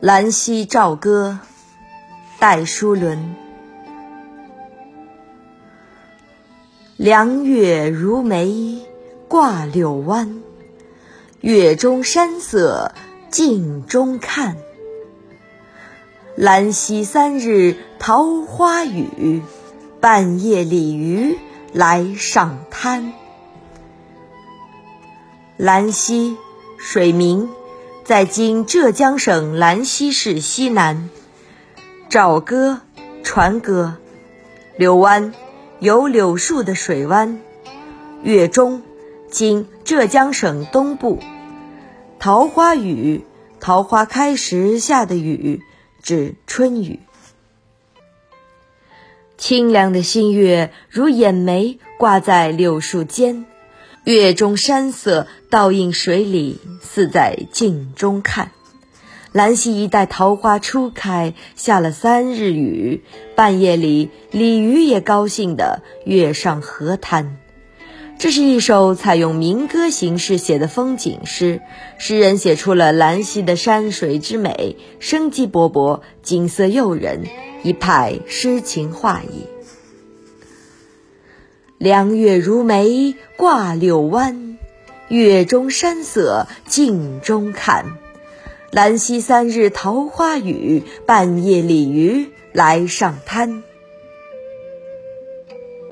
兰溪棹歌，戴叔伦。凉月如眉挂柳湾，月中山色镜中看。兰溪三日桃花雨，半夜鲤鱼来上滩。兰溪，水明。在今浙江省兰溪市西南，棹歌，船歌，柳湾，有柳树的水湾，月中，今浙江省东部，桃花雨，桃花开时下的雨，指春雨。清凉的新月如眼眉挂在柳树间。月中山色倒映水里，似在镜中看。兰溪一带桃花初开，下了三日雨，半夜里鲤鱼也高兴地跃上河滩。这是一首采用民歌形式写的风景诗，诗人写出了兰溪的山水之美，生机勃勃，景色诱人，一派诗情画意。凉月如眉挂柳湾，月中山色镜中看。兰溪三日桃花雨，半夜鲤鱼来上滩。